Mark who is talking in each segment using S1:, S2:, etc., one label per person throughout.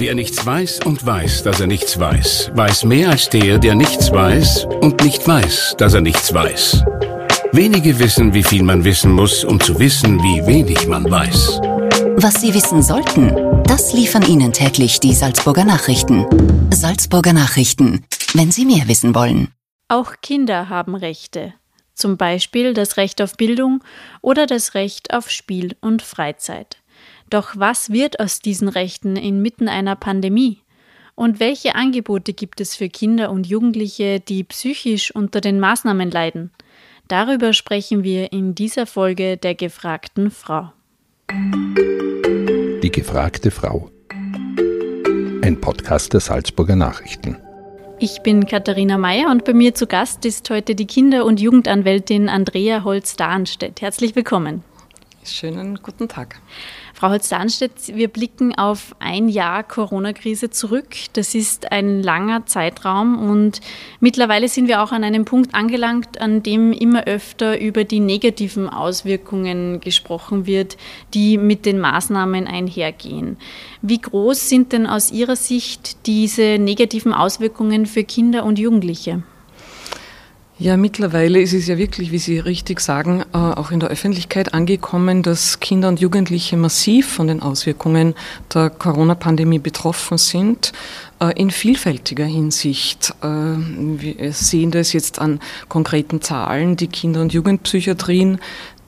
S1: Wer nichts weiß und weiß, dass er nichts weiß, weiß mehr als der, der nichts weiß und nicht weiß, dass er nichts weiß. Wenige wissen, wie viel man wissen muss, um zu wissen, wie wenig man weiß.
S2: Was Sie wissen sollten, das liefern Ihnen täglich die Salzburger Nachrichten. Salzburger Nachrichten, wenn Sie mehr wissen wollen.
S3: Auch Kinder haben Rechte, zum Beispiel das Recht auf Bildung oder das Recht auf Spiel und Freizeit. Doch was wird aus diesen Rechten inmitten einer Pandemie? Und welche Angebote gibt es für Kinder und Jugendliche, die psychisch unter den Maßnahmen leiden? Darüber sprechen wir in dieser Folge der gefragten Frau.
S4: Die gefragte Frau. Ein Podcast der Salzburger Nachrichten.
S3: Ich bin Katharina Mayer und bei mir zu Gast ist heute die Kinder- und Jugendanwältin Andrea Holz-Dahnstedt. Herzlich willkommen.
S5: Schönen guten Tag.
S3: Frau Holz-Darnstedt, wir blicken auf ein Jahr Corona-Krise zurück. Das ist ein langer Zeitraum und mittlerweile sind wir auch an einem Punkt angelangt, an dem immer öfter über die negativen Auswirkungen gesprochen wird, die mit den Maßnahmen einhergehen. Wie groß sind denn aus Ihrer Sicht diese negativen Auswirkungen für Kinder und Jugendliche?
S5: Ja, mittlerweile ist es ja wirklich, wie Sie richtig sagen, äh, auch in der Öffentlichkeit angekommen, dass Kinder und Jugendliche massiv von den Auswirkungen der Corona-Pandemie betroffen sind, äh, in vielfältiger Hinsicht. Äh, wir sehen das jetzt an konkreten Zahlen. Die Kinder- und Jugendpsychiatrien,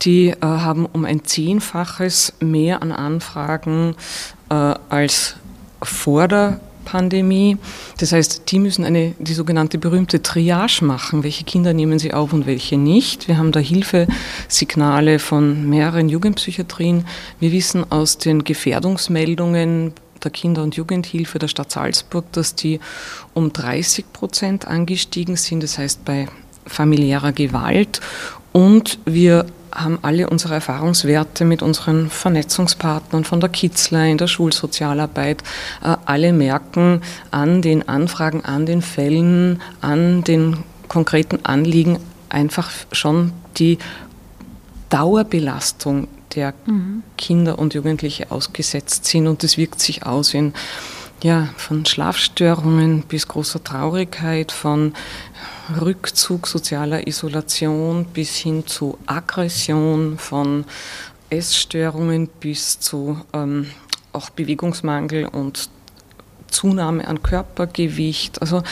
S5: die haben um ein Zehnfaches mehr an Anfragen als vor der Pandemie. Das heißt, die müssen eine, die sogenannte berühmte Triage machen. Welche Kinder nehmen sie auf und welche nicht? Wir haben da Hilfesignale von mehreren Jugendpsychiatrien. Wir wissen aus den Gefährdungsmeldungen der Kinder- und Jugendhilfe der Stadt Salzburg, dass die um 30 Prozent angestiegen sind. Das heißt, bei familiärer Gewalt. Und wir haben alle unsere Erfahrungswerte mit unseren Vernetzungspartnern von der Kitzler in der Schulsozialarbeit. Äh, alle merken an den Anfragen, an den Fällen, an den konkreten Anliegen einfach schon die Dauerbelastung der mhm. Kinder und Jugendliche ausgesetzt sind und das wirkt sich aus in ja, von Schlafstörungen bis großer Traurigkeit, von Rückzug, sozialer Isolation bis hin zu Aggression, von Essstörungen bis zu ähm, auch Bewegungsmangel und Zunahme an Körpergewicht. Also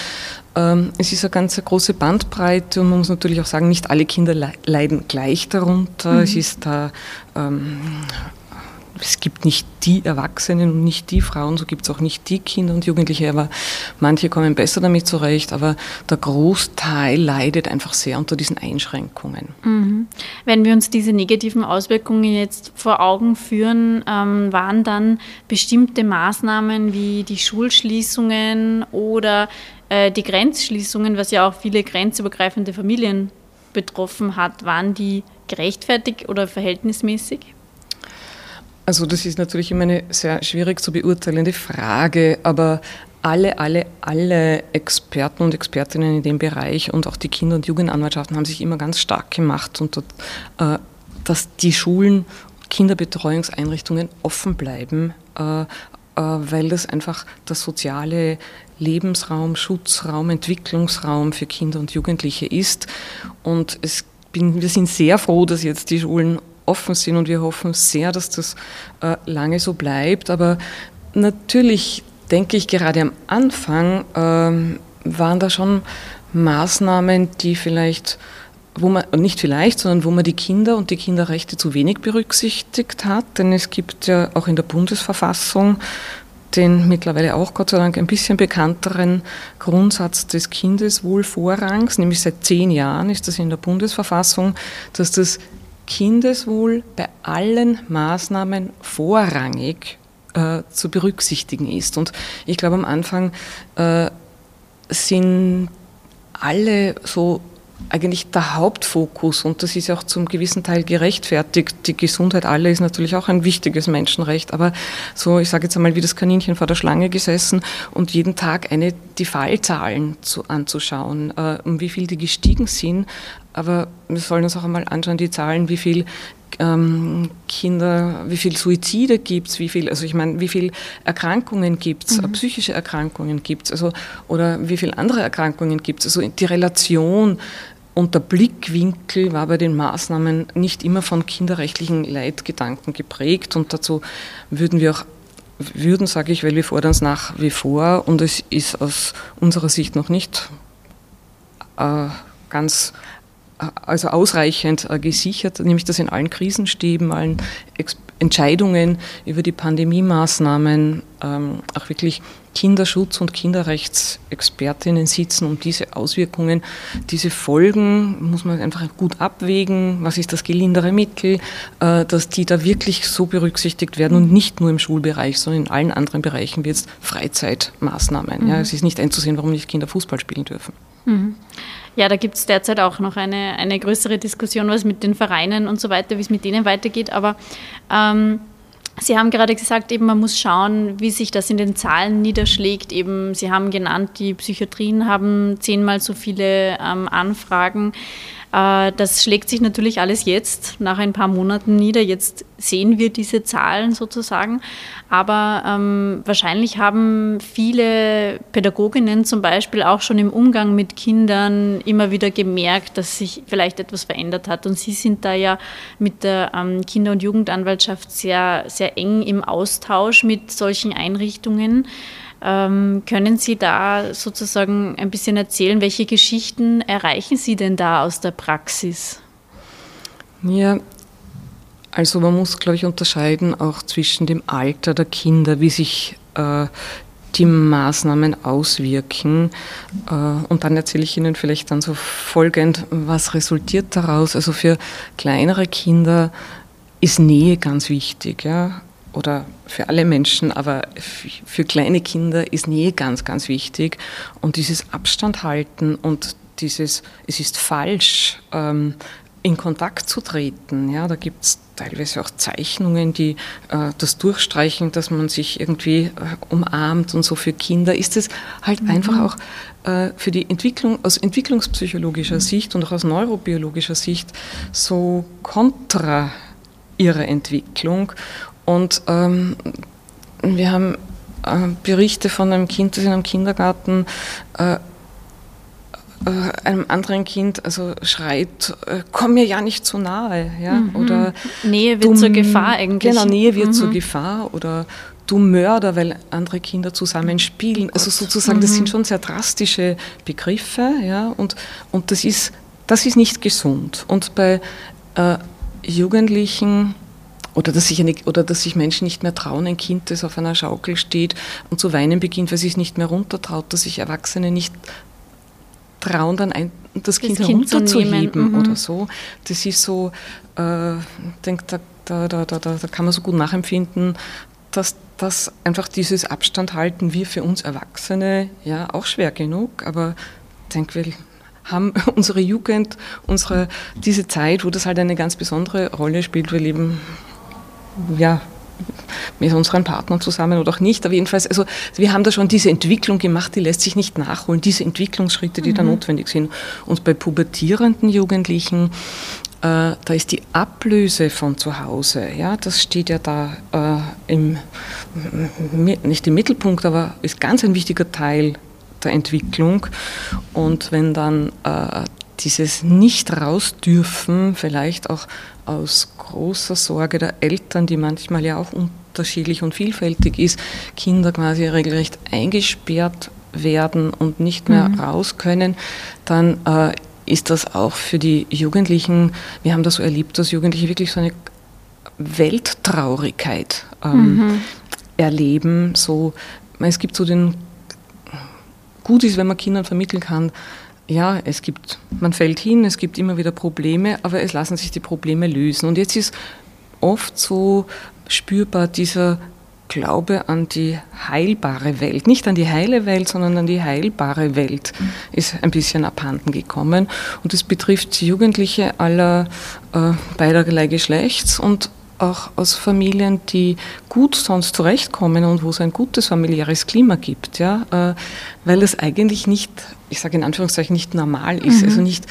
S5: ähm, es ist eine ganz große Bandbreite und man muss natürlich auch sagen, nicht alle Kinder leiden gleich darunter. Mhm. Es ist da ähm, es gibt nicht die Erwachsenen und nicht die Frauen, so gibt es auch nicht die Kinder und Jugendliche, aber manche kommen besser damit zurecht, aber der Großteil leidet einfach sehr unter diesen Einschränkungen.
S3: Mhm. Wenn wir uns diese negativen Auswirkungen jetzt vor Augen führen, ähm, waren dann bestimmte Maßnahmen wie die Schulschließungen oder äh, die Grenzschließungen, was ja auch viele grenzübergreifende Familien betroffen hat, waren die gerechtfertigt oder verhältnismäßig?
S5: Also das ist natürlich immer eine sehr schwierig zu beurteilende Frage, aber alle, alle, alle Experten und Expertinnen in dem Bereich und auch die Kinder- und Jugendanwaltschaften haben sich immer ganz stark gemacht und äh, dass die Schulen, Kinderbetreuungseinrichtungen offen bleiben, äh, äh, weil das einfach der soziale Lebensraum, Schutzraum, Entwicklungsraum für Kinder und Jugendliche ist. Und es bin, wir sind sehr froh, dass jetzt die Schulen offen sind und wir hoffen sehr, dass das äh, lange so bleibt. Aber natürlich denke ich, gerade am Anfang ähm, waren da schon Maßnahmen, die vielleicht wo man, nicht vielleicht, sondern wo man die Kinder und die Kinderrechte zu wenig berücksichtigt hat. Denn es gibt ja auch in der Bundesverfassung den mittlerweile auch Gott sei Dank ein bisschen bekannteren Grundsatz des Kindeswohlvorrangs, nämlich seit zehn Jahren ist das in der Bundesverfassung, dass das Kindeswohl bei allen Maßnahmen vorrangig äh, zu berücksichtigen ist. Und ich glaube, am Anfang äh, sind alle so eigentlich der Hauptfokus und das ist ja auch zum gewissen Teil gerechtfertigt. Die Gesundheit aller ist natürlich auch ein wichtiges Menschenrecht, aber so, ich sage jetzt einmal, wie das Kaninchen vor der Schlange gesessen und jeden Tag eine, die Fallzahlen zu, anzuschauen, äh, um wie viel die gestiegen sind, aber wir sollen uns auch einmal anschauen, die Zahlen, wie viel ähm, Kinder, wie viel Suizide gibt es, wie viel, also ich meine, wie viel Erkrankungen gibt es, mhm. psychische Erkrankungen gibt es, also, oder wie viele andere Erkrankungen gibt es. Also die Relation und der Blickwinkel war bei den Maßnahmen nicht immer von kinderrechtlichen Leitgedanken geprägt und dazu würden wir auch würden, sage ich, weil wir fordern es nach wie vor und es ist aus unserer Sicht noch nicht äh, ganz also ausreichend äh, gesichert, nämlich dass in allen Krisenstäben, allen Ex Entscheidungen über die Pandemie-Maßnahmen ähm, auch wirklich Kinderschutz- und Kinderrechtsexpertinnen sitzen, um diese Auswirkungen, diese Folgen, muss man einfach gut abwägen, was ist das gelindere Mittel, äh, dass die da wirklich so berücksichtigt werden und nicht nur im Schulbereich, sondern in allen anderen Bereichen wie jetzt Freizeitmaßnahmen. Mhm. Ja, es ist nicht einzusehen, warum nicht Kinder Fußball spielen dürfen. Mhm.
S3: Ja, da gibt es derzeit auch noch eine, eine größere Diskussion, was mit den Vereinen und so weiter, wie es mit denen weitergeht. Aber ähm, Sie haben gerade gesagt, eben man muss schauen, wie sich das in den Zahlen niederschlägt. Eben, Sie haben genannt, die Psychiatrien haben zehnmal so viele ähm, Anfragen. Äh, das schlägt sich natürlich alles jetzt nach ein paar Monaten nieder. Jetzt sehen wir diese Zahlen sozusagen. Aber ähm, wahrscheinlich haben viele Pädagoginnen zum Beispiel auch schon im Umgang mit Kindern immer wieder gemerkt, dass sich vielleicht etwas verändert hat. Und Sie sind da ja mit der ähm, Kinder- und Jugendanwaltschaft sehr, sehr eng im Austausch mit solchen Einrichtungen. Ähm, können Sie da sozusagen ein bisschen erzählen, welche Geschichten erreichen Sie denn da aus der Praxis?
S5: Ja, also man muss, glaube ich, unterscheiden auch zwischen dem Alter der Kinder, wie sich äh, die Maßnahmen auswirken. Äh, und dann erzähle ich Ihnen vielleicht dann so folgend, was resultiert daraus. Also für kleinere Kinder ist Nähe ganz wichtig. Ja? oder für alle Menschen, aber für kleine Kinder ist Nähe ganz, ganz wichtig. Und dieses Abstand halten und dieses, es ist falsch, ähm, in Kontakt zu treten. Ja, da gibt es teilweise auch Zeichnungen, die äh, das durchstreichen, dass man sich irgendwie äh, umarmt und so. Für Kinder ist es halt mhm. einfach auch äh, für die Entwicklung aus entwicklungspsychologischer mhm. Sicht und auch aus neurobiologischer Sicht so kontra ihrer Entwicklung. Und ähm, wir haben äh, Berichte von einem Kind, das in einem Kindergarten äh, äh, einem anderen Kind also schreit, äh, komm mir ja nicht zu nahe. Ja?
S3: Mhm. Oder Nähe wird du, zur Gefahr eigentlich.
S5: Genau, Nähe wird mhm. zur Gefahr oder du Mörder, weil andere Kinder zusammen spielen. Oh also sozusagen, mhm. das sind schon sehr drastische Begriffe, ja, und, und das, ist, das ist nicht gesund. Und bei äh, Jugendlichen oder dass, sich eine, oder dass sich Menschen nicht mehr trauen, ein Kind, das auf einer Schaukel steht und zu weinen beginnt, weil es sich nicht mehr runtertraut, dass sich Erwachsene nicht trauen, dann ein, das, das Kind, kind herunterzuheben mhm. oder so. Das ist so, äh, denk, da, da, da, da, da kann man so gut nachempfinden, dass das einfach dieses Abstand halten wir für uns Erwachsene ja auch schwer genug, aber ich denke, wir haben unsere Jugend, unsere, diese Zeit, wo das halt eine ganz besondere Rolle spielt, wir leben ja, mit unseren Partnern zusammen oder auch nicht. Aber jedenfalls, also wir haben da schon diese Entwicklung gemacht, die lässt sich nicht nachholen, diese Entwicklungsschritte, die mhm. da notwendig sind. Und bei pubertierenden Jugendlichen, äh, da ist die Ablöse von zu Hause, ja, das steht ja da äh, im, nicht im Mittelpunkt, aber ist ganz ein wichtiger Teil der Entwicklung. Und wenn dann äh, dieses Nicht raus dürfen, vielleicht auch aus großer Sorge der Eltern, die manchmal ja auch unterschiedlich und vielfältig ist, Kinder quasi regelrecht eingesperrt werden und nicht mehr mhm. raus können, dann äh, ist das auch für die Jugendlichen, wir haben das so erlebt, dass Jugendliche wirklich so eine Welttraurigkeit ähm, mhm. erleben. So, es gibt so den, gut ist, wenn man Kindern vermitteln kann, ja, es gibt, man fällt hin, es gibt immer wieder Probleme, aber es lassen sich die Probleme lösen. Und jetzt ist oft so spürbar dieser Glaube an die heilbare Welt, nicht an die heile Welt, sondern an die heilbare Welt, ist ein bisschen abhanden gekommen. Und es betrifft Jugendliche aller äh, beiderlei Geschlechts und auch aus Familien, die gut sonst zurechtkommen und wo es ein gutes familiäres Klima gibt, ja, äh, weil es eigentlich nicht, ich sage in Anführungszeichen, nicht normal ist, mhm. also nicht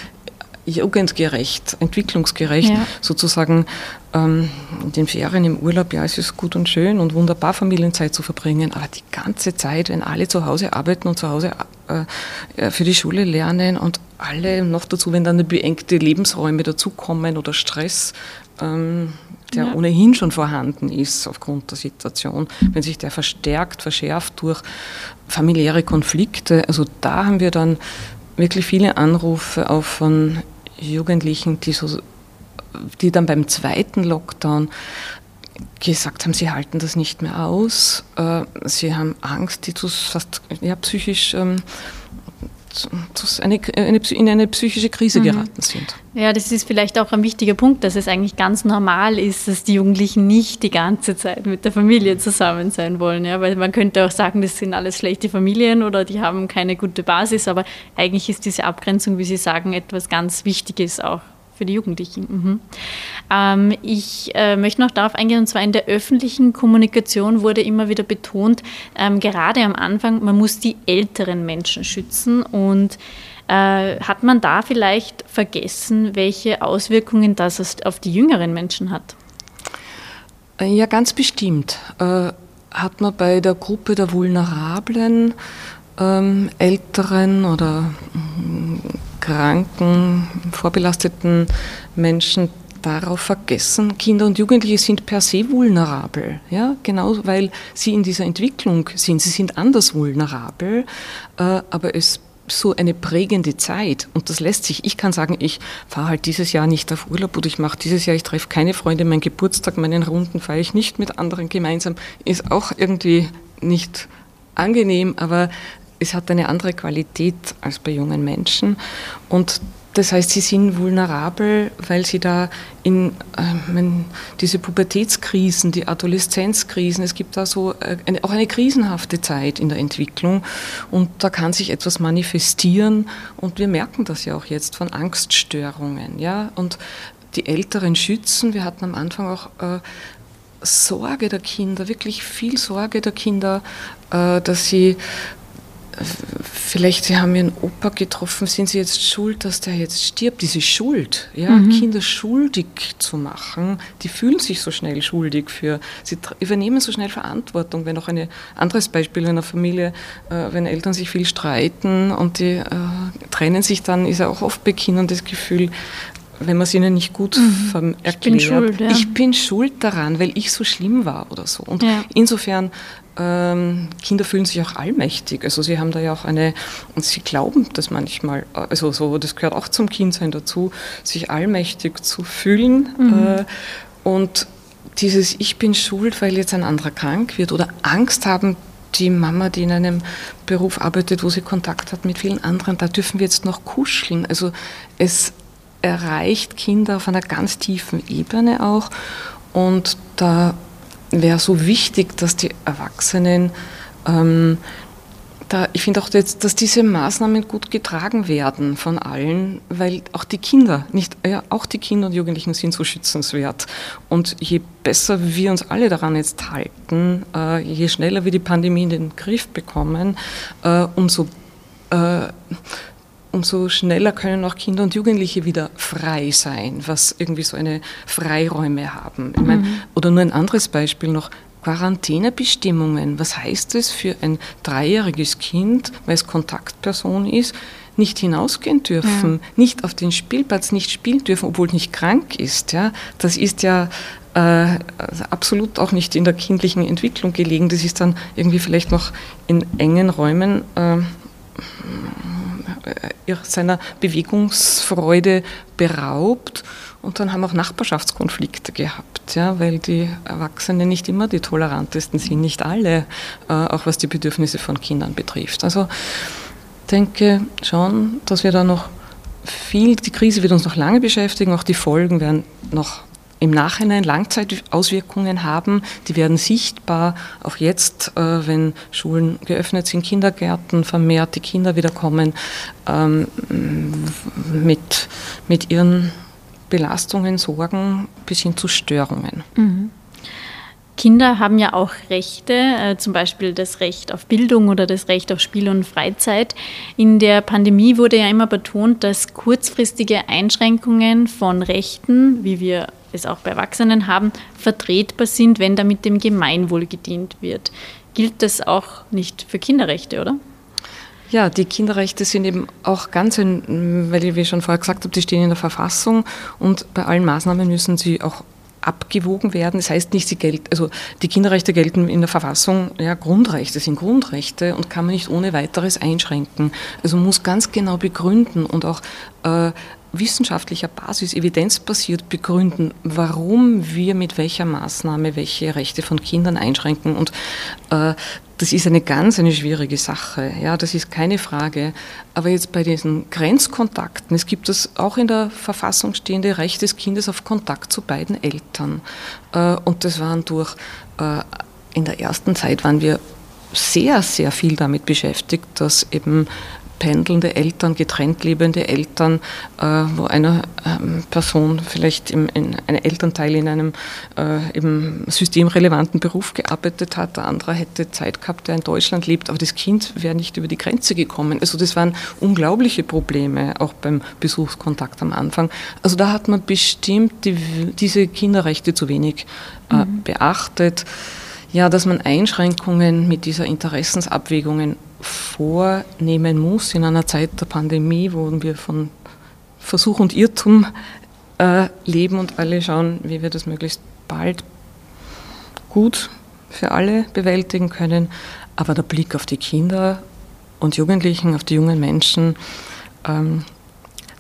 S5: jugendgerecht, entwicklungsgerecht, ja. sozusagen ähm, in den Ferien im Urlaub, ja, es ist gut und schön und wunderbar, Familienzeit zu verbringen, aber die ganze Zeit, wenn alle zu Hause arbeiten und zu Hause äh, äh für die Schule lernen und alle noch dazu, wenn dann beengte Lebensräume dazukommen oder Stress, ähm, der ja. ohnehin schon vorhanden ist aufgrund der Situation, wenn sich der verstärkt, verschärft durch familiäre Konflikte. Also da haben wir dann wirklich viele Anrufe auch von Jugendlichen, die, so, die dann beim zweiten Lockdown gesagt haben, sie halten das nicht mehr aus. Äh, sie haben Angst, die zu fast ja, psychisch ähm, eine, eine, in eine psychische Krise mhm. geraten sind.
S3: Ja, das ist vielleicht auch ein wichtiger Punkt, dass es eigentlich ganz normal ist, dass die Jugendlichen nicht die ganze Zeit mit der Familie zusammen sein wollen. Ja, weil man könnte auch sagen, das sind alles schlechte Familien oder die haben keine gute Basis, aber eigentlich ist diese Abgrenzung, wie Sie sagen, etwas ganz Wichtiges auch für die Jugendlichen. Mhm. Ähm, ich äh, möchte noch darauf eingehen, und zwar in der öffentlichen Kommunikation wurde immer wieder betont, ähm, gerade am Anfang, man muss die älteren Menschen schützen und äh, hat man da vielleicht vergessen, welche Auswirkungen das auf die jüngeren Menschen hat?
S5: Äh, ja, ganz bestimmt. Äh, hat man bei der Gruppe der vulnerablen ähm, Älteren oder mm, kranken, vorbelasteten Menschen darauf vergessen, Kinder und Jugendliche sind per se vulnerabel, ja, genau weil sie in dieser Entwicklung sind. Sie sind anders vulnerabel, äh, aber es so eine prägende Zeit und das lässt sich. Ich kann sagen, ich fahre halt dieses Jahr nicht auf Urlaub oder ich mache dieses Jahr, ich treffe keine Freunde, mein Geburtstag, meinen Runden feiere ich nicht mit anderen gemeinsam, ist auch irgendwie nicht angenehm, aber es hat eine andere Qualität als bei jungen Menschen. Und das heißt, sie sind vulnerabel, weil sie da in äh, diese Pubertätskrisen, die Adoleszenzkrisen, es gibt da so äh, eine, auch eine krisenhafte Zeit in der Entwicklung und da kann sich etwas manifestieren und wir merken das ja auch jetzt von Angststörungen, ja und die Älteren schützen. Wir hatten am Anfang auch äh, Sorge der Kinder, wirklich viel Sorge der Kinder, äh, dass sie vielleicht Sie haben Ihren Opa getroffen, sind Sie jetzt schuld, dass der jetzt stirbt? Diese Schuld, ja, mhm. Kinder schuldig zu machen, die fühlen sich so schnell schuldig für, sie übernehmen so schnell Verantwortung. Wenn auch ein anderes Beispiel in einer Familie, äh, wenn Eltern sich viel streiten und die äh, trennen sich, dann ist ja auch oft bei Kindern das Gefühl, wenn man es ihnen nicht gut mhm. erklärt, ich bin, schuld, ja. ich bin schuld daran, weil ich so schlimm war oder so. Und ja. insofern ähm, Kinder fühlen sich auch allmächtig. Also sie haben da ja auch eine, und sie glauben das manchmal, also so, das gehört auch zum Kindsein dazu, sich allmächtig zu fühlen. Mhm. Äh, und dieses Ich bin schuld, weil jetzt ein anderer krank wird oder Angst haben, die Mama, die in einem Beruf arbeitet, wo sie Kontakt hat mit vielen anderen, da dürfen wir jetzt noch kuscheln. Also es erreicht Kinder auf einer ganz tiefen Ebene auch und da wäre so wichtig, dass die Erwachsenen, ähm, da, ich finde auch, jetzt, dass diese Maßnahmen gut getragen werden von allen, weil auch die Kinder, nicht, ja, auch die Kinder und Jugendlichen sind so schützenswert. Und je besser wir uns alle daran jetzt halten, äh, je schneller wir die Pandemie in den Griff bekommen, äh, umso äh, umso schneller können auch Kinder und Jugendliche wieder frei sein, was irgendwie so eine Freiräume haben. Ich mein, mhm. Oder nur ein anderes Beispiel noch. Quarantänebestimmungen. Was heißt es für ein dreijähriges Kind, weil es Kontaktperson ist, nicht hinausgehen dürfen, ja. nicht auf den Spielplatz nicht spielen dürfen, obwohl es nicht krank ist. Ja? Das ist ja äh, absolut auch nicht in der kindlichen Entwicklung gelegen. Das ist dann irgendwie vielleicht noch in engen Räumen äh, seiner Bewegungsfreude beraubt. Und dann haben auch Nachbarschaftskonflikte gehabt, ja, weil die Erwachsenen nicht immer die tolerantesten sind, nicht alle, äh, auch was die Bedürfnisse von Kindern betrifft. Also denke schon, dass wir da noch viel, die Krise wird uns noch lange beschäftigen, auch die Folgen werden noch im Nachhinein Langzeitauswirkungen haben. Die werden sichtbar, auch jetzt, äh, wenn Schulen geöffnet sind, Kindergärten vermehrt, die Kinder wieder kommen ähm, mit, mit ihren Belastungen, Sorgen bis hin zu Störungen.
S3: Mhm. Kinder haben ja auch Rechte, äh, zum Beispiel das Recht auf Bildung oder das Recht auf Spiel und Freizeit. In der Pandemie wurde ja immer betont, dass kurzfristige Einschränkungen von Rechten, wie wir es auch bei Erwachsenen haben, vertretbar sind, wenn damit dem Gemeinwohl gedient wird. Gilt das auch nicht für Kinderrechte, oder?
S5: Ja, die Kinderrechte sind eben auch ganz, weil ich wie schon vorher gesagt habe, die stehen in der Verfassung und bei allen Maßnahmen müssen sie auch abgewogen werden. Das heißt nicht, sie gelten, also die Kinderrechte gelten in der Verfassung, ja, Grundrechte sind Grundrechte und kann man nicht ohne weiteres einschränken. Also muss ganz genau begründen und auch äh, wissenschaftlicher Basis, evidenzbasiert begründen, warum wir mit welcher Maßnahme welche Rechte von Kindern einschränken. Und äh, das ist eine ganz eine schwierige Sache. Ja, das ist keine Frage. Aber jetzt bei diesen Grenzkontakten, es gibt das auch in der Verfassung stehende Recht des Kindes auf Kontakt zu beiden Eltern. Äh, und das waren durch, äh, in der ersten Zeit waren wir sehr, sehr viel damit beschäftigt, dass eben pendelnde Eltern, getrennt lebende Eltern, äh, wo eine ähm, Person vielleicht im, in, ein Elternteil in einem äh, eben systemrelevanten Beruf gearbeitet hat, der andere hätte Zeit gehabt, der in Deutschland lebt, aber das Kind wäre nicht über die Grenze gekommen. Also das waren unglaubliche Probleme, auch beim Besuchskontakt am Anfang. Also da hat man bestimmt die, diese Kinderrechte zu wenig äh, mhm. beachtet ja, dass man Einschränkungen mit dieser Interessensabwägungen vornehmen muss in einer Zeit der Pandemie, wo wir von Versuch und Irrtum äh, leben und alle schauen, wie wir das möglichst bald gut für alle bewältigen können. Aber der Blick auf die Kinder und Jugendlichen, auf die jungen Menschen, ähm,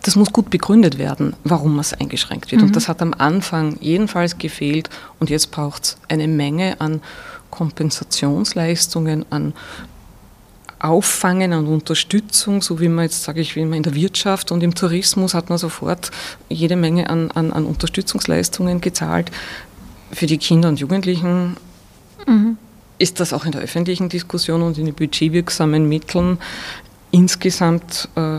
S5: das muss gut begründet werden, warum es eingeschränkt wird. Mhm. Und das hat am Anfang jedenfalls gefehlt. Und jetzt braucht es eine Menge an Kompensationsleistungen, an Auffangen und Unterstützung, so wie man jetzt, sage ich, wie man in der Wirtschaft und im Tourismus hat man sofort jede Menge an, an, an Unterstützungsleistungen gezahlt. Für die Kinder und Jugendlichen mhm. ist das auch in der öffentlichen Diskussion und in den budgetwirksamen Mitteln insgesamt äh,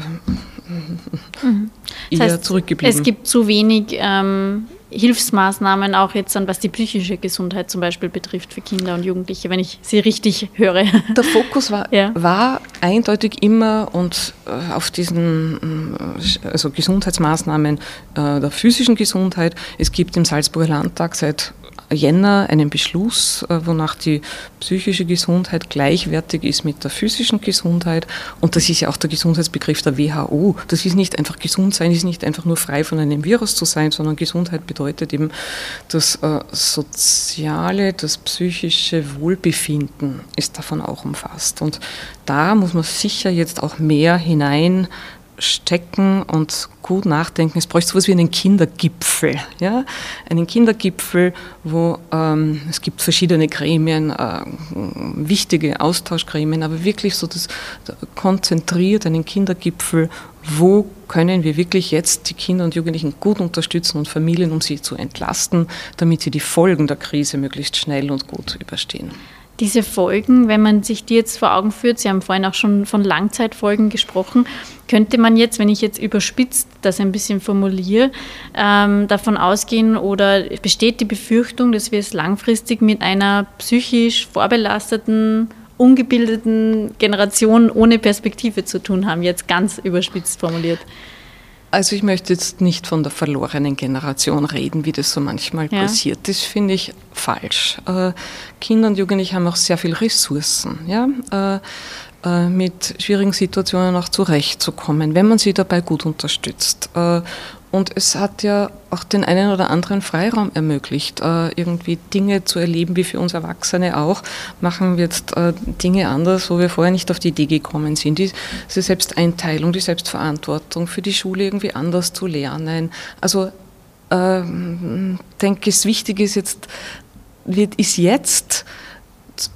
S5: mhm. eher das heißt, zurückgeblieben.
S3: Es gibt zu wenig ähm, Hilfsmaßnahmen auch jetzt an, was die psychische Gesundheit zum Beispiel betrifft für Kinder und Jugendliche, wenn ich sie richtig höre.
S5: Der Fokus war, ja. war eindeutig immer und äh, auf diesen äh, also Gesundheitsmaßnahmen äh, der physischen Gesundheit. Es gibt im Salzburger Landtag seit Jänner einen Beschluss, äh, wonach die psychische Gesundheit gleichwertig ist mit der physischen Gesundheit. Und das ist ja auch der Gesundheitsbegriff der WHO. Das ist nicht einfach gesund sein, ist nicht einfach nur frei von einem Virus zu sein, sondern Gesundheit bedeutet eben das äh, soziale, das psychische Wohlbefinden ist davon auch umfasst. Und da muss man sicher jetzt auch mehr hinein stecken und gut nachdenken. Es bräuchte so etwas wie einen Kindergipfel. Ja? Einen Kindergipfel, wo ähm, es gibt verschiedene Gremien, äh, wichtige Austauschgremien, aber wirklich so das konzentriert einen Kindergipfel, wo können wir wirklich jetzt die Kinder und Jugendlichen gut unterstützen und Familien, um sie zu entlasten, damit sie die Folgen der Krise möglichst schnell und gut überstehen
S3: diese Folgen, wenn man sich die jetzt vor Augen führt, Sie haben vorhin auch schon von Langzeitfolgen gesprochen, könnte man jetzt, wenn ich jetzt überspitzt das ein bisschen formuliere, ähm, davon ausgehen oder besteht die Befürchtung, dass wir es langfristig mit einer psychisch vorbelasteten, ungebildeten Generation ohne Perspektive zu tun haben, jetzt ganz überspitzt formuliert?
S5: Also ich möchte jetzt nicht von der verlorenen Generation reden, wie das so manchmal ja. passiert. Das finde ich falsch. Äh, Kinder und Jugendliche haben auch sehr viele Ressourcen, ja, äh, äh, mit schwierigen Situationen auch zurechtzukommen, wenn man sie dabei gut unterstützt. Und es hat ja auch den einen oder anderen Freiraum ermöglicht, äh, irgendwie Dinge zu erleben, wie für uns Erwachsene auch. Machen wir jetzt äh, Dinge anders, wo wir vorher nicht auf die Idee gekommen sind. Diese Selbsteinteilung, die Selbstverantwortung für die Schule irgendwie anders zu lernen. Also ähm, denke, es wichtig ist jetzt, wird, ist jetzt,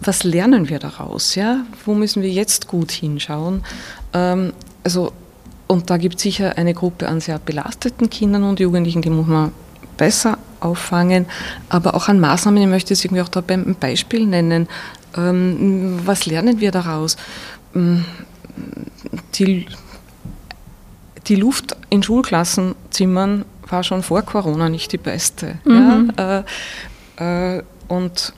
S5: was lernen wir daraus? Ja? Wo müssen wir jetzt gut hinschauen? Ähm, also und da gibt es sicher eine Gruppe an sehr belasteten Kindern und Jugendlichen, die muss man besser auffangen, aber auch an Maßnahmen, ich möchte es irgendwie auch da beim Beispiel nennen. Ähm, was lernen wir daraus? Ähm, die, die Luft in Schulklassenzimmern war schon vor Corona nicht die beste. Mhm. Ja? Äh, äh, und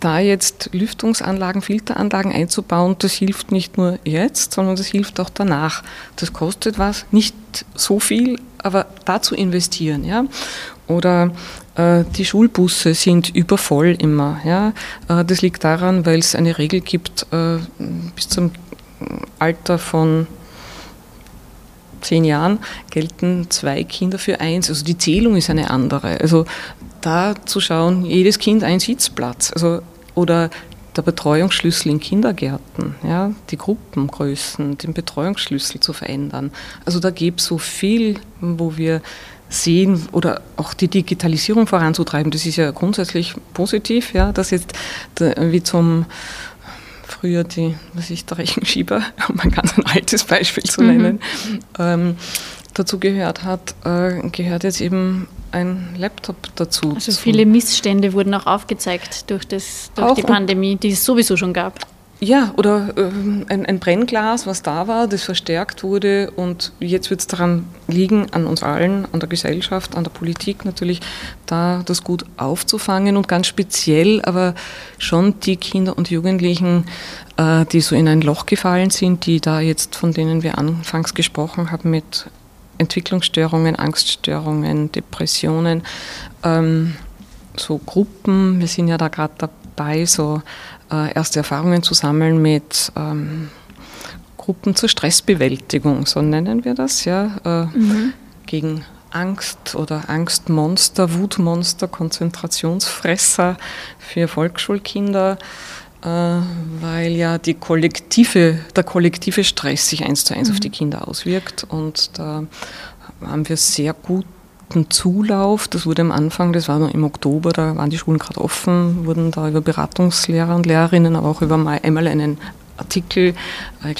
S5: da jetzt Lüftungsanlagen, Filteranlagen einzubauen, das hilft nicht nur jetzt, sondern das hilft auch danach. Das kostet was, nicht so viel, aber da zu investieren. Ja? Oder äh, die Schulbusse sind übervoll immer. Ja? Äh, das liegt daran, weil es eine Regel gibt, äh, bis zum Alter von zehn Jahren gelten zwei Kinder für eins. Also die Zählung ist eine andere. Also da zu schauen, jedes Kind ein Sitzplatz. Also, oder der Betreuungsschlüssel in Kindergärten, ja, die Gruppengrößen, den Betreuungsschlüssel zu verändern. Also da gibt es so viel, wo wir sehen oder auch die Digitalisierung voranzutreiben. Das ist ja grundsätzlich positiv, ja, dass jetzt wie zum früher die, was ich, der Rechenschieber, um ein ganz ein altes Beispiel zu nennen, mhm. ähm, dazu gehört hat, äh, gehört jetzt eben ein Laptop dazu.
S3: Also viele Missstände wurden auch aufgezeigt durch, das, durch die Pandemie, die es sowieso schon gab.
S5: Ja, oder äh, ein, ein, Brennglas, was da war, das verstärkt wurde und jetzt wird es daran liegen, an uns allen, an der Gesellschaft, an der Politik natürlich, da das gut aufzufangen und ganz speziell aber schon die Kinder und Jugendlichen, äh, die so in ein Loch gefallen sind, die da jetzt, von denen wir anfangs gesprochen haben, mit Entwicklungsstörungen, Angststörungen, Depressionen, ähm, so Gruppen, wir sind ja da gerade dabei, so äh, erste Erfahrungen zu sammeln mit ähm, Gruppen zur Stressbewältigung, so nennen wir das, ja, äh, mhm. gegen Angst oder Angstmonster, Wutmonster, Konzentrationsfresser für Volksschulkinder, weil ja die kollektive, der kollektive Stress sich eins zu eins mhm. auf die Kinder auswirkt und da haben wir sehr gut guten Zulauf. Das wurde am Anfang, das war noch im Oktober, da waren die Schulen gerade offen, wurden da über Beratungslehrer und Lehrerinnen, aber auch über einmal einen Artikel äh,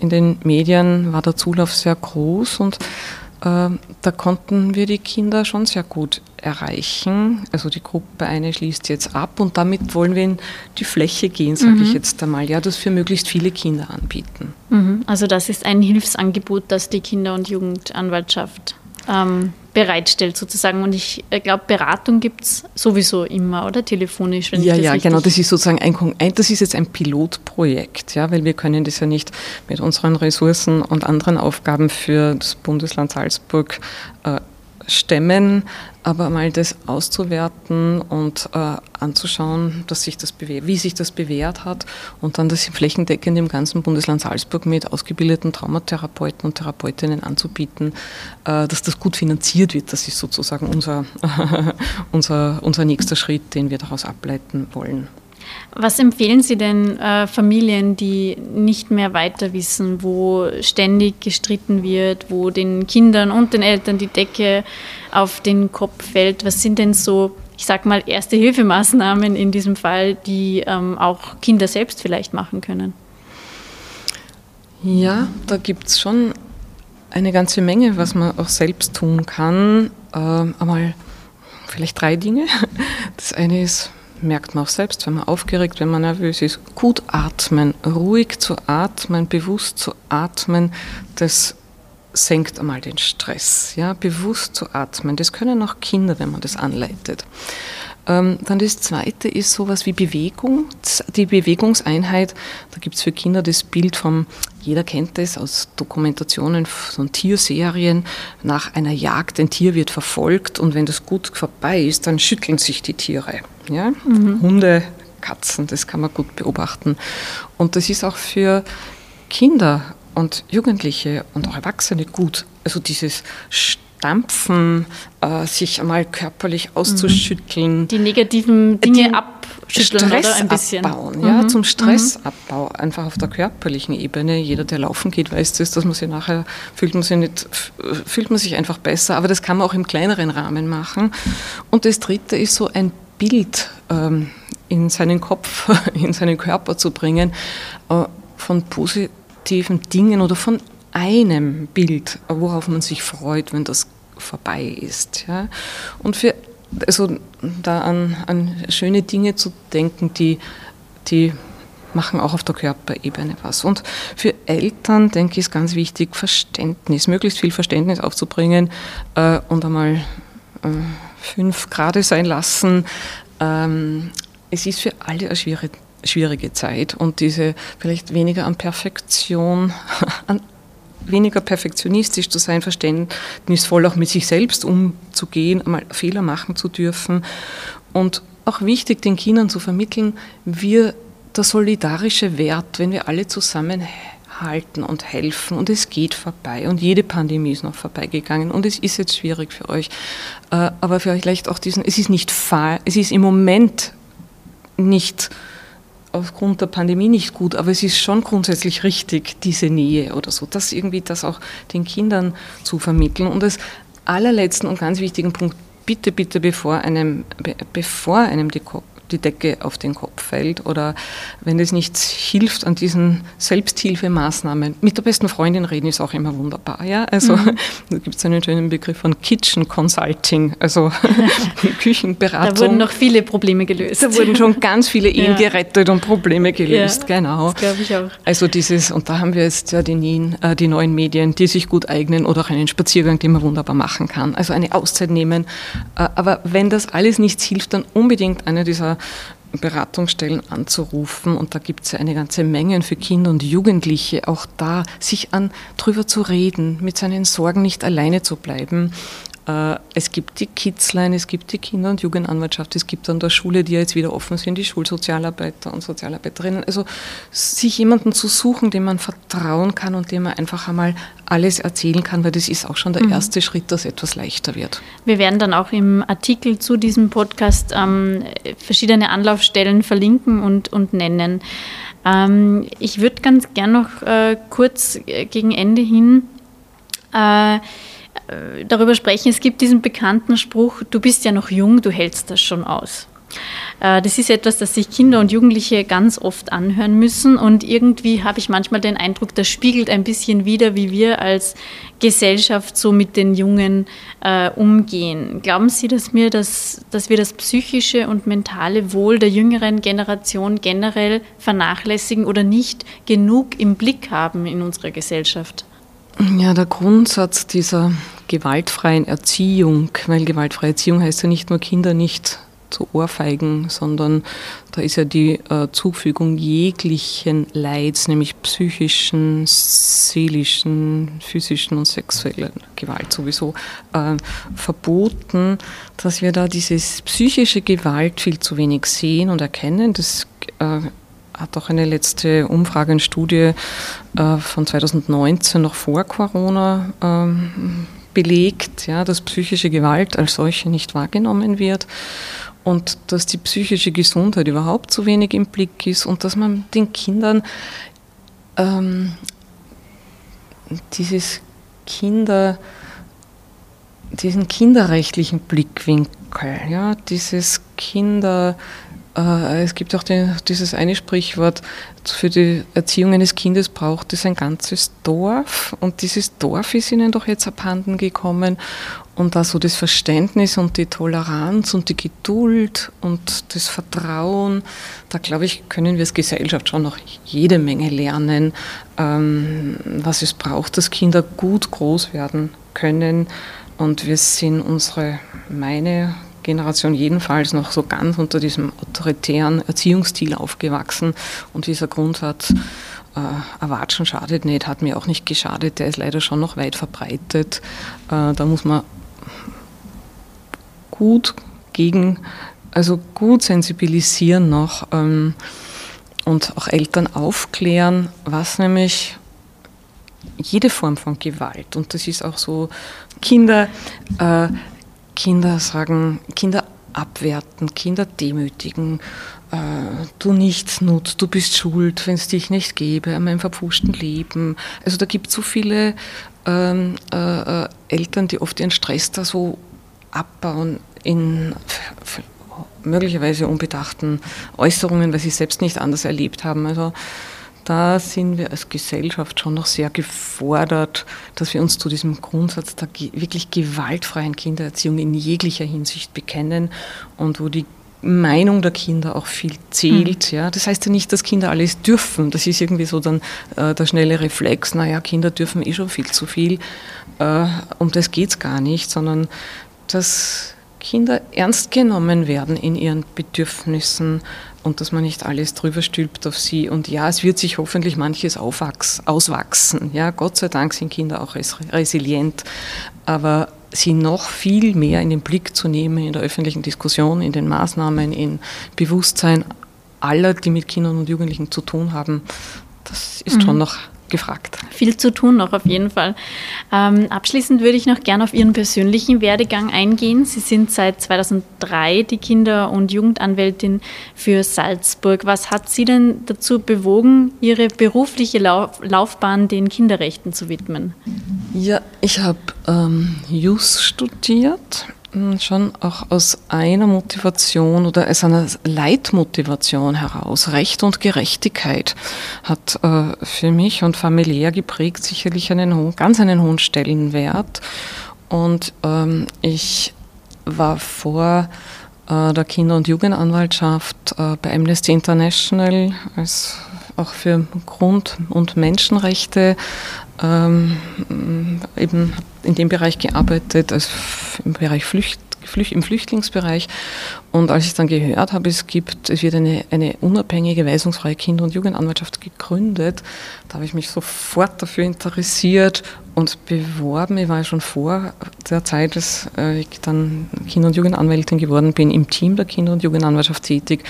S5: in den Medien war der Zulauf sehr groß und äh, da konnten wir die Kinder schon sehr gut erreichen. Also die Gruppe eine schließt jetzt ab und damit wollen wir in die Fläche gehen, sage mhm. ich jetzt einmal. Ja, das für möglichst viele Kinder anbieten.
S3: Mhm. Also das ist ein Hilfsangebot, das die Kinder- und Jugendanwaltschaft ähm, bereitstellt sozusagen. Und ich äh, glaube, Beratung gibt es sowieso immer, oder? Telefonisch,
S5: wenn ja, Ja, genau. Das ist sozusagen ein, das ist jetzt ein Pilotprojekt, ja, weil wir können das ja nicht mit unseren Ressourcen und anderen Aufgaben für das Bundesland Salzburg äh, stemmen, aber mal das auszuwerten und äh, anzuschauen, dass sich das wie sich das bewährt hat und dann das flächendeckend im ganzen Bundesland Salzburg mit ausgebildeten Traumatherapeuten und Therapeutinnen anzubieten, äh, dass das gut finanziert wird. Das ist sozusagen unser, unser, unser nächster Schritt, den wir daraus ableiten wollen.
S3: Was empfehlen Sie denn äh, Familien, die nicht mehr weiter wissen, wo ständig gestritten wird, wo den Kindern und den Eltern die Decke auf den Kopf fällt? Was sind denn so, ich sag mal, erste Hilfemaßnahmen in diesem Fall, die ähm, auch Kinder selbst vielleicht machen können?
S5: Ja, da gibt es schon eine ganze Menge, was man auch selbst tun kann. Ähm, einmal vielleicht drei Dinge. Das eine ist merkt man auch selbst, wenn man aufgeregt, wenn man nervös ist, gut atmen, ruhig zu atmen, bewusst zu atmen, das senkt einmal den Stress. Ja, bewusst zu atmen, das können auch Kinder, wenn man das anleitet. Ähm, dann das zweite ist sowas wie Bewegung, die Bewegungseinheit. Da gibt es für Kinder das Bild vom, jeder kennt das aus Dokumentationen von Tierserien, nach einer Jagd, ein Tier wird verfolgt und wenn das gut vorbei ist, dann schütteln sich die Tiere. Ja? Mhm. Hunde, Katzen, das kann man gut beobachten. Und das ist auch für Kinder und Jugendliche und auch Erwachsene gut. Also dieses Stampfen, äh, sich einmal körperlich auszuschütteln.
S3: Die negativen Dinge die abschütteln
S5: Stress
S3: oder
S5: ein bisschen. Abbauen, ja, mhm. zum Stressabbau, mhm. einfach auf der körperlichen Ebene. Jeder, der laufen geht, weiß das, dass man sich nachher fühlt man sich nicht, fühlt man sich einfach besser. Aber das kann man auch im kleineren Rahmen machen. Und das Dritte ist so ein Bild ähm, in seinen Kopf, in seinen Körper zu bringen äh, von positiven Dingen oder von einem Bild, worauf man sich freut, wenn das vorbei ist. Ja? Und für, also da an, an schöne Dinge zu denken, die, die machen auch auf der Körperebene was. Und für Eltern, denke ich, ist ganz wichtig, Verständnis, möglichst viel Verständnis aufzubringen äh, und einmal äh, fünf Grade sein lassen, ähm, es ist für alle eine schwierige, schwierige Zeit und diese vielleicht weniger an Perfektion, an weniger perfektionistisch zu sein, verständnisvoll auch mit sich selbst umzugehen, einmal Fehler machen zu dürfen. Und auch wichtig, den Kindern zu vermitteln, wir der solidarische Wert, wenn wir alle zusammenhalten und helfen. Und es geht vorbei. Und jede Pandemie ist noch vorbeigegangen. Und es ist jetzt schwierig für euch, äh, aber vielleicht auch diesen, es ist nicht fahl, es ist im Moment nicht aufgrund der Pandemie nicht gut, aber es ist schon grundsätzlich richtig, diese Nähe oder so, das irgendwie das auch den Kindern zu vermitteln. Und als allerletzten und ganz wichtigen Punkt, bitte, bitte, bevor einem, bevor einem die die Decke auf den Kopf fällt oder wenn es nichts hilft an diesen Selbsthilfemaßnahmen. Mit der besten Freundin reden ist auch immer wunderbar. Ja? Also mhm. da gibt es einen schönen Begriff von Kitchen Consulting, also Küchenberatung.
S3: Da wurden noch viele Probleme gelöst.
S5: Da wurden schon ganz viele Ehen ja. gerettet und Probleme gelöst, ja, genau.
S3: Das glaube ich auch.
S5: Also dieses, und da haben wir jetzt ja die, äh, die neuen Medien, die sich gut eignen oder auch einen Spaziergang, den man wunderbar machen kann. Also eine Auszeit nehmen. Äh, aber wenn das alles nichts hilft, dann unbedingt eine dieser Beratungsstellen anzurufen. Und da gibt es ja eine ganze Menge für Kinder und Jugendliche, auch da sich an drüber zu reden, mit seinen Sorgen nicht alleine zu bleiben es gibt die Kidsline, es gibt die Kinder- und Jugendanwaltschaft, es gibt an der Schule, die ja jetzt wieder offen sind, die Schulsozialarbeiter und Sozialarbeiterinnen. Also sich jemanden zu suchen, dem man vertrauen kann und dem man einfach einmal alles erzählen kann, weil das ist auch schon der mhm. erste Schritt, dass etwas leichter wird.
S3: Wir werden dann auch im Artikel zu diesem Podcast ähm, verschiedene Anlaufstellen verlinken und, und nennen. Ähm, ich würde ganz gern noch äh, kurz äh, gegen Ende hin äh, äh, darüber sprechen. Es gibt diesen bekannten Spruch, du bist ja noch jung, du hältst das schon aus. Äh, das ist etwas, das sich Kinder und Jugendliche ganz oft anhören müssen und irgendwie habe ich manchmal den Eindruck, das spiegelt ein bisschen wider, wie wir als Gesellschaft so mit den Jungen äh, umgehen. Glauben Sie, dass wir, das, dass wir das psychische und mentale Wohl der jüngeren Generation generell vernachlässigen oder nicht genug im Blick haben in unserer Gesellschaft?
S5: Ja, der Grundsatz dieser gewaltfreien Erziehung, weil gewaltfreie Erziehung heißt ja nicht nur Kinder nicht zu Ohrfeigen, sondern da ist ja die äh, Zufügung jeglichen Leids, nämlich psychischen, seelischen, physischen und sexuellen Gewalt sowieso äh, verboten, dass wir da diese psychische Gewalt viel zu wenig sehen und erkennen. Das äh, hat auch eine letzte Umfrage, eine Studie äh, von 2019 noch vor Corona ähm, belegt, ja, dass psychische Gewalt als solche nicht wahrgenommen wird und dass die psychische Gesundheit überhaupt zu wenig im Blick ist und dass man den Kindern ähm, dieses Kinder, diesen kinderrechtlichen Blickwinkel, ja, dieses Kinder es gibt auch den, dieses eine Sprichwort, für die Erziehung eines Kindes braucht es ein ganzes Dorf. Und dieses Dorf ist ihnen doch jetzt abhanden gekommen. Und da so das Verständnis und die Toleranz und die Geduld und das Vertrauen, da glaube ich, können wir als Gesellschaft schon noch jede Menge lernen, ähm, was es braucht, dass Kinder gut groß werden können. Und wir sind unsere, meine Generation jedenfalls noch so ganz unter diesem autoritären Erziehungsstil aufgewachsen. Und dieser Grundsatz, äh, Erwatschen schadet nicht, hat mir auch nicht geschadet, der ist leider schon noch weit verbreitet. Äh, da muss man gut gegen, also gut sensibilisieren noch ähm, und auch Eltern aufklären, was nämlich jede Form von Gewalt, und das ist auch so, Kinder äh, Kinder sagen, Kinder abwerten, Kinder demütigen, äh, du nichts nutzt, du bist schuld, wenn es dich nicht gäbe, an meinem verpfuschten Leben. Also da gibt es so viele ähm, äh, Eltern, die oft ihren Stress da so abbauen in möglicherweise unbedachten Äußerungen, weil sie es selbst nicht anders erlebt haben. Also da sind wir als Gesellschaft schon noch sehr gefordert, dass wir uns zu diesem Grundsatz der wirklich gewaltfreien Kindererziehung in jeglicher Hinsicht bekennen und wo die Meinung der Kinder auch viel zählt. Mhm. Ja. Das heißt ja nicht, dass Kinder alles dürfen. Das ist irgendwie so dann äh, der schnelle Reflex, naja, Kinder dürfen eh schon viel zu viel. Äh, um das geht es gar nicht, sondern dass Kinder ernst genommen werden in ihren Bedürfnissen und dass man nicht alles drüber stülpt auf sie. Und ja, es wird sich hoffentlich manches aufwachs, auswachsen. Ja, Gott sei Dank sind Kinder auch resilient, aber sie noch viel mehr in den Blick zu nehmen in der öffentlichen Diskussion, in den Maßnahmen, in Bewusstsein aller, die mit Kindern und Jugendlichen zu tun haben, das ist mhm. schon noch gefragt.
S3: Viel zu tun noch auf jeden Fall. Ähm, abschließend würde ich noch gerne auf Ihren persönlichen Werdegang eingehen. Sie sind seit 2003 die Kinder- und Jugendanwältin für Salzburg. Was hat Sie denn dazu bewogen, Ihre berufliche Lauf Laufbahn den Kinderrechten zu widmen?
S5: Ja, ich habe ähm, Jus studiert schon auch aus einer Motivation oder aus einer Leitmotivation heraus. Recht und Gerechtigkeit hat äh, für mich und familiär geprägt sicherlich einen hohen, ganz einen hohen Stellenwert. Und ähm, ich war vor äh, der Kinder- und Jugendanwaltschaft äh, bei Amnesty International als auch für Grund- und Menschenrechte ähm, eben in dem Bereich gearbeitet, also im Bereich Flücht, Flücht, im Flüchtlingsbereich. Und als ich dann gehört habe, es gibt, es wird eine, eine unabhängige, weisungsfreie Kinder- und Jugendanwaltschaft gegründet, da habe ich mich sofort dafür interessiert und beworben. Ich war ja schon vor der Zeit, dass äh, ich dann Kinder- und Jugendanwältin geworden bin, im Team der Kinder- und Jugendanwaltschaft tätig.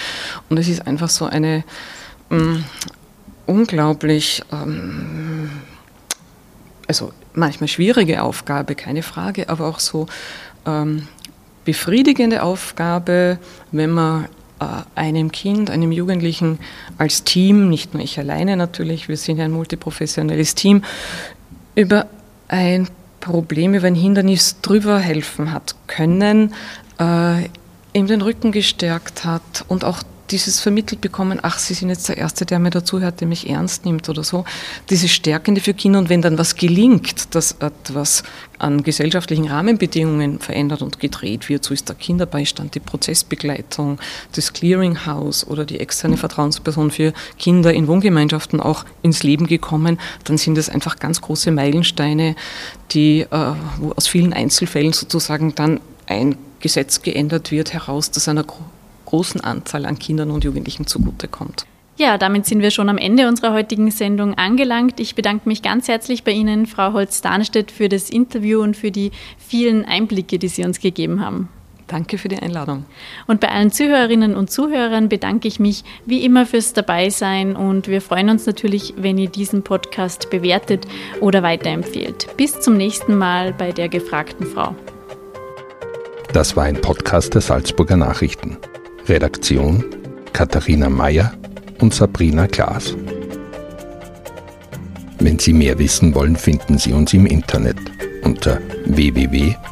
S5: Und es ist einfach so eine mh, mm, unglaublich ähm, also manchmal schwierige Aufgabe, keine Frage, aber auch so ähm, befriedigende Aufgabe, wenn man äh, einem Kind, einem Jugendlichen als Team, nicht nur ich alleine natürlich, wir sind ja ein multiprofessionelles Team, über ein Problem, über ein Hindernis drüber helfen hat können, äh, ihm den Rücken gestärkt hat und auch dieses vermittelt bekommen, ach, Sie sind jetzt der Erste, der mir dazuhört, der mich ernst nimmt oder so. Dieses Stärkende für Kinder und wenn dann was gelingt, dass etwas an gesellschaftlichen Rahmenbedingungen verändert und gedreht wird, so ist der Kinderbeistand, die Prozessbegleitung, das Clearinghouse oder die externe Vertrauensperson für Kinder in Wohngemeinschaften auch ins Leben gekommen, dann sind das einfach ganz große Meilensteine, die, äh, aus vielen Einzelfällen sozusagen dann ein Gesetz geändert wird, heraus, dass einer großen Anzahl an Kindern und Jugendlichen zugutekommt.
S3: Ja, damit sind wir schon am Ende unserer heutigen Sendung angelangt. Ich bedanke mich ganz herzlich bei Ihnen, Frau Holz-Darnstedt, für das Interview und für die vielen Einblicke, die Sie uns gegeben haben.
S5: Danke für die Einladung.
S3: Und bei allen Zuhörerinnen und Zuhörern bedanke ich mich wie immer fürs Dabeisein und wir freuen uns natürlich, wenn ihr diesen Podcast bewertet oder weiterempfehlt. Bis zum nächsten Mal bei der gefragten Frau.
S4: Das war ein Podcast der Salzburger Nachrichten. Redaktion Katharina Mayer und Sabrina Klaas. Wenn Sie mehr wissen wollen, finden Sie uns im Internet unter www.sn.at.